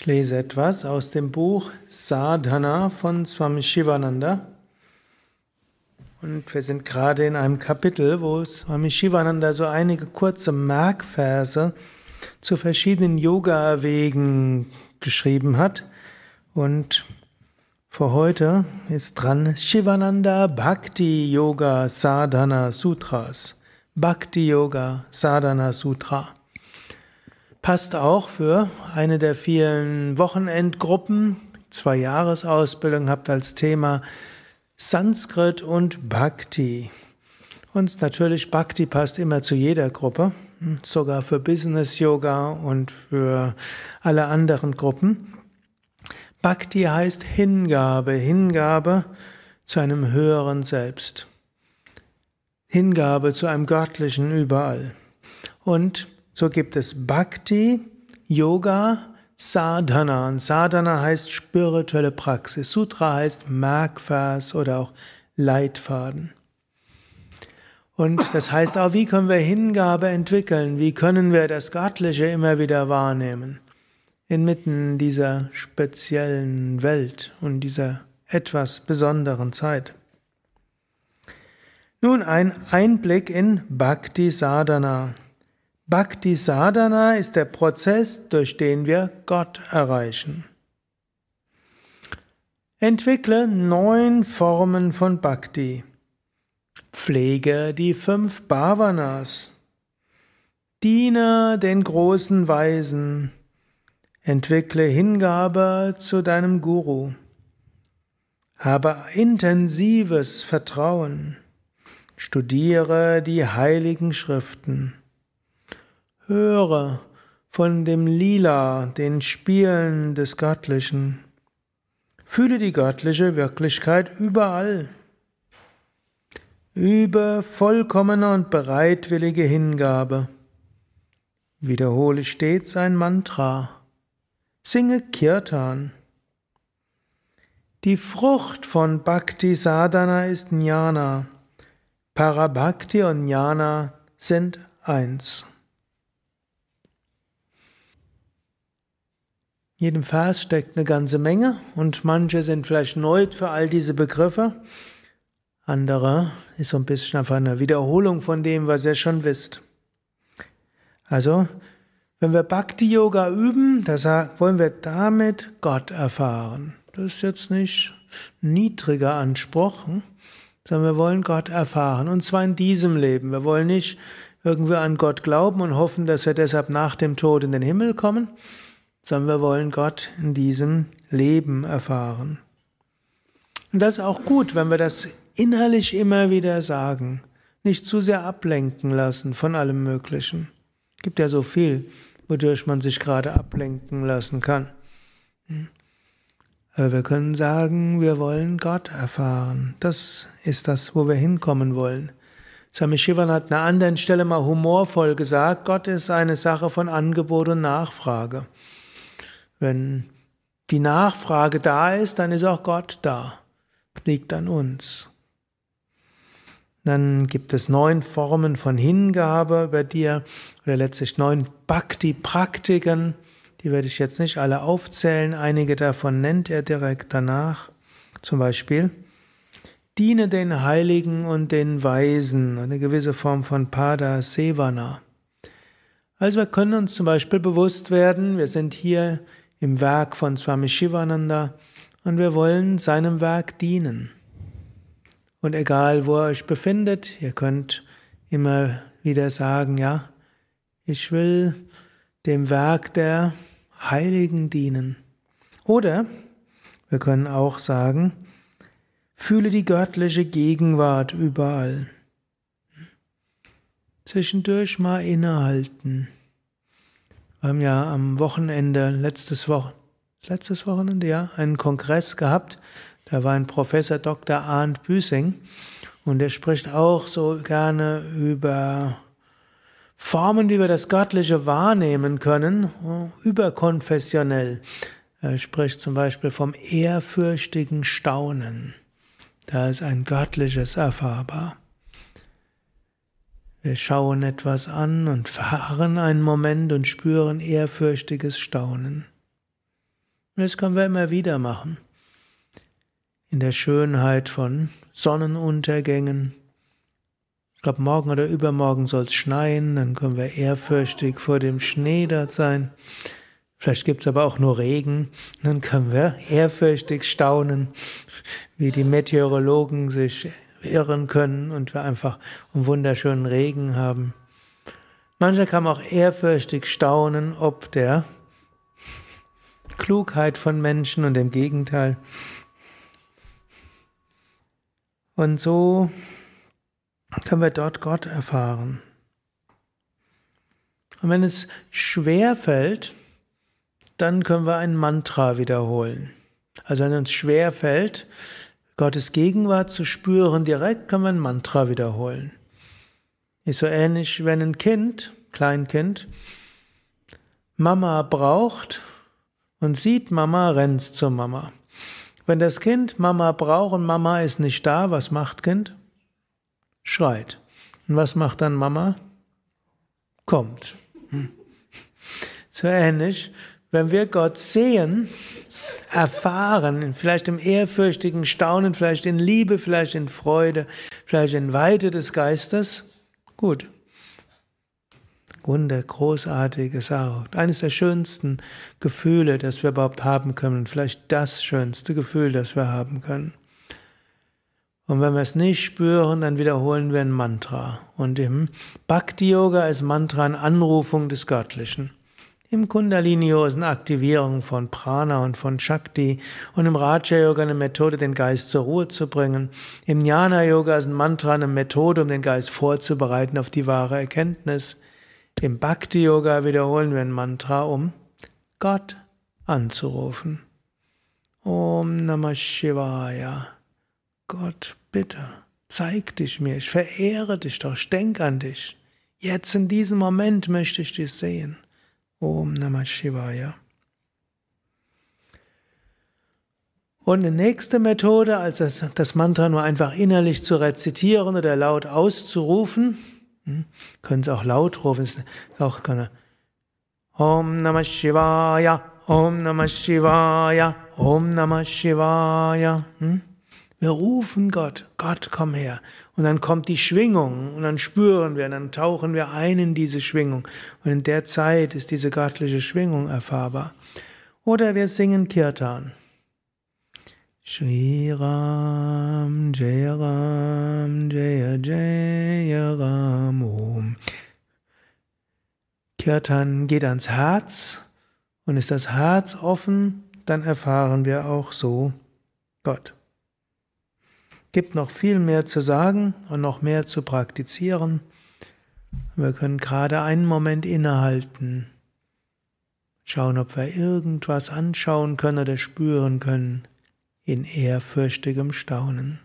Ich lese etwas aus dem Buch Sadhana von Swami Shivananda. Und wir sind gerade in einem Kapitel, wo Swami Shivananda so einige kurze Merkverse zu verschiedenen Yoga-Wegen geschrieben hat. Und für heute ist dran Shivananda Bhakti Yoga Sadhana Sutras. Bhakti Yoga Sadhana Sutra. Passt auch für eine der vielen Wochenendgruppen. Zwei Jahresausbildung habt als Thema Sanskrit und Bhakti. Und natürlich Bhakti passt immer zu jeder Gruppe, sogar für Business Yoga und für alle anderen Gruppen. Bhakti heißt Hingabe, Hingabe zu einem höheren Selbst. Hingabe zu einem göttlichen überall. Und so gibt es Bhakti, Yoga, Sadhana. Und Sadhana heißt spirituelle Praxis. Sutra heißt Merkvers oder auch Leitfaden. Und das heißt auch, wie können wir Hingabe entwickeln? Wie können wir das Göttliche immer wieder wahrnehmen? Inmitten dieser speziellen Welt und dieser etwas besonderen Zeit. Nun ein Einblick in Bhakti Sadhana. Bhakti Sadhana ist der Prozess, durch den wir Gott erreichen. Entwickle neun Formen von Bhakti. Pflege die fünf Bhavanas. Diene den großen Weisen. Entwickle Hingabe zu deinem Guru. Habe intensives Vertrauen. Studiere die heiligen Schriften. Höre von dem Lila, den Spielen des Göttlichen. Fühle die göttliche Wirklichkeit überall. Übe vollkommene und bereitwillige Hingabe. Wiederhole stets ein Mantra. Singe Kirtan. Die Frucht von Bhakti Sadhana ist Jnana. Parabhakti und Jnana sind eins. In jedem Vers steckt eine ganze Menge und manche sind vielleicht neu für all diese Begriffe. Andere ist so ein bisschen einfach eine Wiederholung von dem, was ihr schon wisst. Also, wenn wir Bhakti Yoga üben, das wollen wir damit Gott erfahren. Das ist jetzt nicht niedriger Anspruch, hm? sondern wir wollen Gott erfahren. Und zwar in diesem Leben. Wir wollen nicht irgendwie an Gott glauben und hoffen, dass wir deshalb nach dem Tod in den Himmel kommen, sondern wir wollen Gott in diesem Leben erfahren. Und das ist auch gut, wenn wir das innerlich immer wieder sagen, nicht zu sehr ablenken lassen von allem Möglichen. Es gibt ja so viel, wodurch man sich gerade ablenken lassen kann. Aber wir können sagen, wir wollen Gott erfahren. Das ist das, wo wir hinkommen wollen. Swami Shivan hat an einer anderen Stelle mal humorvoll gesagt, Gott ist eine Sache von Angebot und Nachfrage. Wenn die Nachfrage da ist, dann ist auch Gott da. Liegt an uns. Dann gibt es neun Formen von Hingabe bei dir oder letztlich neun Bhakti-Praktiken. Die werde ich jetzt nicht alle aufzählen. Einige davon nennt er direkt danach. Zum Beispiel, diene den Heiligen und den Weisen. Eine gewisse Form von Pada Sevana. Also wir können uns zum Beispiel bewusst werden, wir sind hier im Werk von Swami Shivananda und wir wollen seinem Werk dienen. Und egal, wo ihr euch befindet, ihr könnt immer wieder sagen, ja, ich will dem Werk der Heiligen dienen. Oder wir können auch sagen, fühle die göttliche Gegenwart überall. Zwischendurch mal innehalten. Wir haben ja am Wochenende, letztes, Woche, letztes Wochenende, ja, einen Kongress gehabt. Da war ein Professor Dr. Arndt Büsing und der spricht auch so gerne über Formen, wie wir das Göttliche wahrnehmen können, überkonfessionell. Er spricht zum Beispiel vom ehrfürchtigen Staunen. Da ist ein göttliches erfahrbar. Wir schauen etwas an und verharren einen Moment und spüren ehrfürchtiges Staunen. Das können wir immer wieder machen. In der Schönheit von Sonnenuntergängen. Ich glaube, morgen oder übermorgen soll es schneien, dann können wir ehrfürchtig vor dem Schnee dort sein. Vielleicht gibt es aber auch nur Regen, dann können wir ehrfürchtig staunen, wie die Meteorologen sich irren können und wir einfach einen wunderschönen Regen haben. Mancher kann auch ehrfürchtig staunen, ob der Klugheit von Menschen und dem Gegenteil. Und so können wir dort Gott erfahren. Und wenn es schwer fällt, dann können wir ein Mantra wiederholen. Also wenn uns schwer fällt, Gottes Gegenwart zu spüren direkt, können wir ein Mantra wiederholen. Ist so ähnlich, wenn ein Kind, Kleinkind, Mama braucht und sieht Mama, rennt zur Mama. Wenn das Kind Mama braucht und Mama ist nicht da, was macht Kind? Schreit. Und was macht dann Mama? Kommt. Hm. So ähnlich, wenn wir Gott sehen, erfahren, vielleicht im ehrfürchtigen Staunen, vielleicht in Liebe, vielleicht in Freude, vielleicht in Weite des Geistes, gut. Wunder, großartige Sache. Eines der schönsten Gefühle, das wir überhaupt haben können. Vielleicht das schönste Gefühl, das wir haben können. Und wenn wir es nicht spüren, dann wiederholen wir ein Mantra. Und im Bhakti Yoga ist Mantra eine Anrufung des Göttlichen. Im Kundalini Yoga ist eine Aktivierung von Prana und von Shakti und im Raja Yoga eine Methode, den Geist zur Ruhe zu bringen. Im Jnana Yoga ist ein Mantra eine Methode, um den Geist vorzubereiten auf die wahre Erkenntnis. Im Bhakti Yoga wiederholen wir ein Mantra, um Gott anzurufen. Om Namah Shivaya. Gott, bitte, zeig dich mir, ich verehre dich doch, ich denk an dich. Jetzt in diesem Moment möchte ich dich sehen. Om Namah Shivaya. Und eine nächste Methode, als das, das, Mantra nur einfach innerlich zu rezitieren oder laut auszurufen, hm, können Sie auch laut rufen, ist auch keine Om Namah Shivaya, Om Namah Shivaya, Om Namah Shivaya. Hm? Wir rufen Gott, Gott, komm her. Und dann kommt die Schwingung und dann spüren wir, dann tauchen wir ein in diese Schwingung. Und in der Zeit ist diese göttliche Schwingung erfahrbar. Oder wir singen Kirtan. Shri Ram, Jaya Ram, Jaya Jaya Ram Om. Kirtan geht ans Herz und ist das Herz offen, dann erfahren wir auch so Gott gibt noch viel mehr zu sagen und noch mehr zu praktizieren. Wir können gerade einen Moment innehalten, schauen, ob wir irgendwas anschauen können oder spüren können in ehrfürchtigem Staunen.